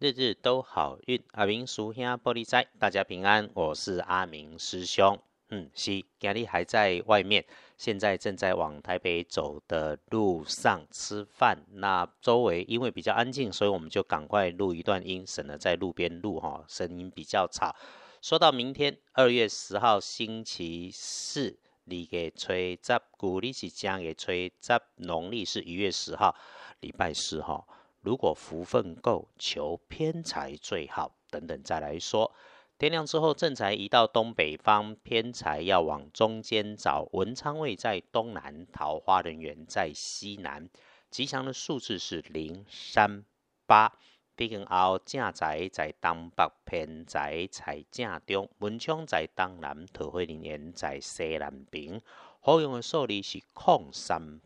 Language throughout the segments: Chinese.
日日都好运。阿明叔兄玻璃斋，大家平安，我是阿明师兄。嗯，是，今日还在外面，现在正在往台北走的路上吃饭。那周围因为比较安静，所以我们就赶快录一段音，省得在路边录哈，声音比较吵。说到明天二月十号星期四，你给吹十，古历是将给吹十，农历是一月十号，礼拜四哈。如果福分够，求偏财最好。等等再来说。天亮之后，正财移到东北方，偏财要往中间找。文昌位在东南，桃花人员在西南。吉祥的数字是零、三、八。毕竟后正财在东北，偏财在正中。文昌在东南，桃花人员在西南边。好用的数字是空三。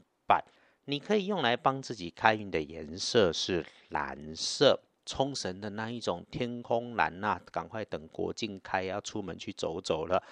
你可以用来帮自己开运的颜色是蓝色。冲绳的那一种天空蓝呐，赶快等国境开，要出门去走走了。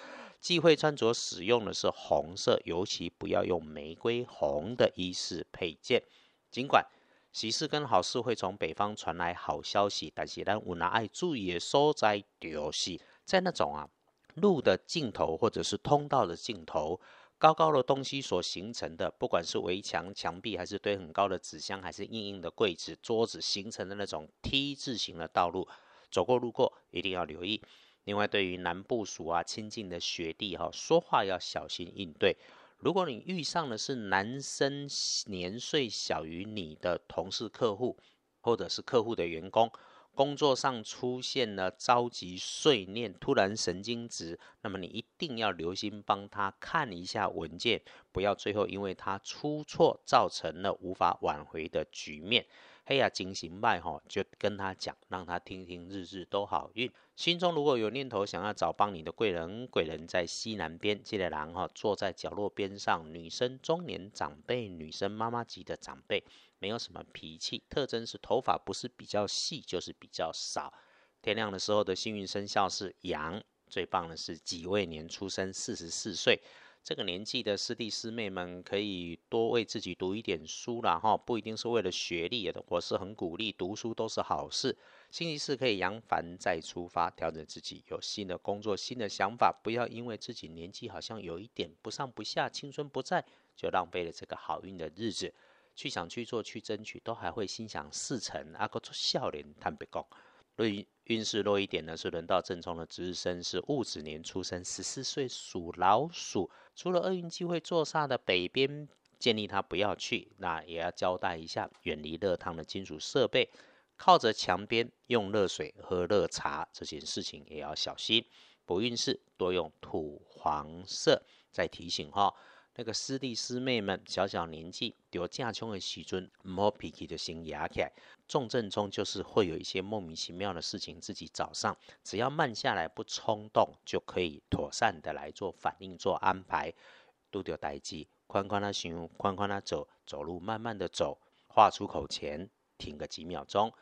忌讳穿着使用的是红色，尤其不要用玫瑰红的衣饰配件。尽管喜事跟好事会从北方传来好消息，但是咱无奈爱注意的所在就是在那种啊路的尽头或者是通道的尽头。高高的东西所形成的，不管是围墙、墙壁，还是堆很高的纸箱，还是硬硬的柜子、桌子形成的那种 T 字形的道路，走过路过一定要留意。另外，对于南部属啊亲近的学弟哈，说话要小心应对。如果你遇上的是男生年岁小于你的同事、客户，或者是客户的员工。工作上出现了着急、碎念、突然神经质，那么你一定要留心帮他看一下文件，不要最后因为他出错造成了无法挽回的局面。嘿呀，惊醒脉哈，就跟他讲，让他听听，日日都好运。心中如果有念头想要找帮你的贵人，贵人在西南边，记得狼哈坐在角落边上，女生中年长辈，女生妈妈级的长辈。没有什么脾气，特征是头发不是比较细就是比较少。天亮的时候的幸运生肖是羊，最棒的是己未年出生，四十四岁。这个年纪的师弟师妹们可以多为自己读一点书了哈，不一定是为了学历，我是很鼓励读书都是好事。星期四可以扬帆再出发，调整自己，有新的工作、新的想法，不要因为自己年纪好像有一点不上不下，青春不在，就浪费了这个好运的日子。去想去做去争取，都还会心想事成。阿哥做笑脸，坦白讲，运运势弱一点呢，是轮到正冲的值日生是戊子年出生，十四岁属老鼠。除了厄运机会坐煞的北边，建议他不要去。那也要交代一下，远离热烫的金属设备，靠着墙边用热水喝热茶，这件事情也要小心。不运势多用土黄色。再提醒哈。那个师弟师妹们，小小年纪有架冲的时阵，唔好脾气就先压起来。重症中就是会有一些莫名其妙的事情，自己找上，只要慢下来，不冲动，就可以妥善的来做反应、做安排。都掉待机，宽宽的行，宽宽的走，走路慢慢的走，话出口前停个几秒钟。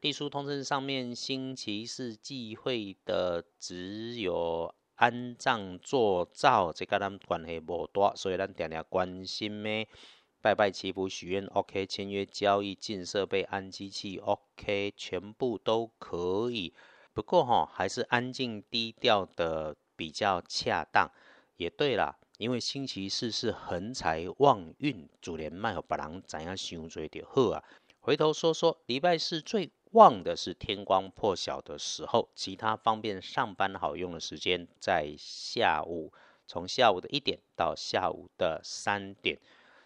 隶书通知上面，星期四忌讳的只有。安葬做灶，这跟咱关系无大，所以咱常常关心的拜拜祈福许愿，OK，签约交易进设备安机器，OK，全部都可以。不过哈，还是安静低调的比较恰当。也对啦，因为星期四是横财旺运，主连卖和别人怎样想做就好啊。回头说说礼拜四最。旺的是天光破晓的时候，其他方便上班好用的时间在下午，从下午的一点到下午的三点，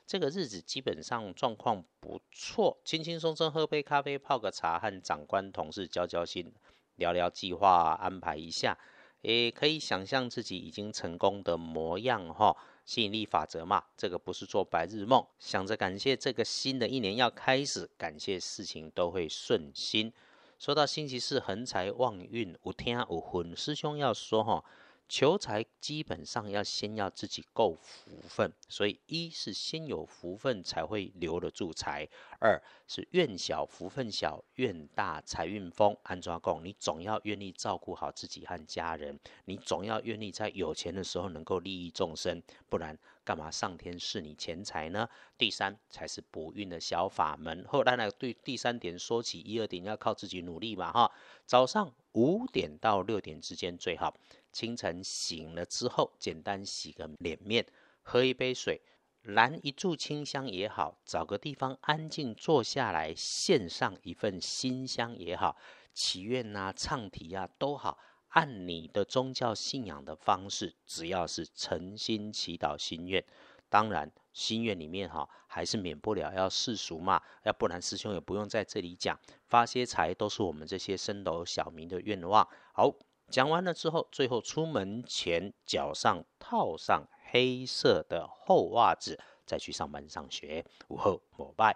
这个日子基本上状况不错，轻轻松松喝杯咖啡，泡个茶，和长官同事交交心，聊聊计划，安排一下，也可以想象自己已经成功的模样哈。吸引力法则嘛，这个不是做白日梦。想着感谢这个新的一年要开始，感谢事情都会顺心。说到星期四横财旺运，有天有婚，师兄要说哈，求财基本上要先要自己够福分，所以一是先有福分才会留得住财，二是愿小福分小，愿大财运丰。安抓供，你总要愿意照顾好自己和家人，你总要愿意在有钱的时候能够利益众生，不然干嘛上天赐你钱财呢？第三才是补运的小法门。后来呢，对第三点说起，一二点要靠自己努力嘛，哈。早上五点到六点之间最好。清晨醒了之后，简单洗个脸面，喝一杯水，燃一炷清香也好，找个地方安静坐下来，献上一份馨香也好，祈愿呐、唱题啊都好，按你的宗教信仰的方式，只要是诚心祈祷心愿，当然心愿里面哈，还是免不了要世俗嘛，要不然师兄也不用在这里讲，发些财都是我们这些升斗小民的愿望。好。讲完了之后，最后出门前脚上套上黑色的厚袜子，再去上班上学。午后膜拜。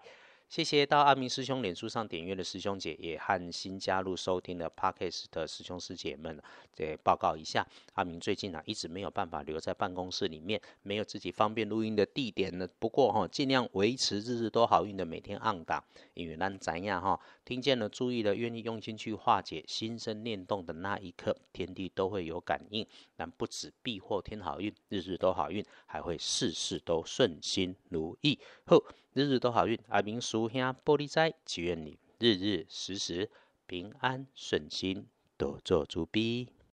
谢谢到阿明师兄脸书上点阅的师兄姐，也和新加入收听的 Parkes 的师兄师姐们，这报告一下，阿明最近啊一直没有办法留在办公室里面，没有自己方便录音的地点呢。不过哈，尽量维持日日都好运的每天按档，因为咱怎样哈，听见了、注意了、愿意用心去化解心生念动的那一刻，天地都会有感应。但不止必获天好运，日日都好运，还会事事都顺心如意。后。日日都好运，阿明叔兄玻璃仔，祈愿你日日时时平安顺心，多做猪逼。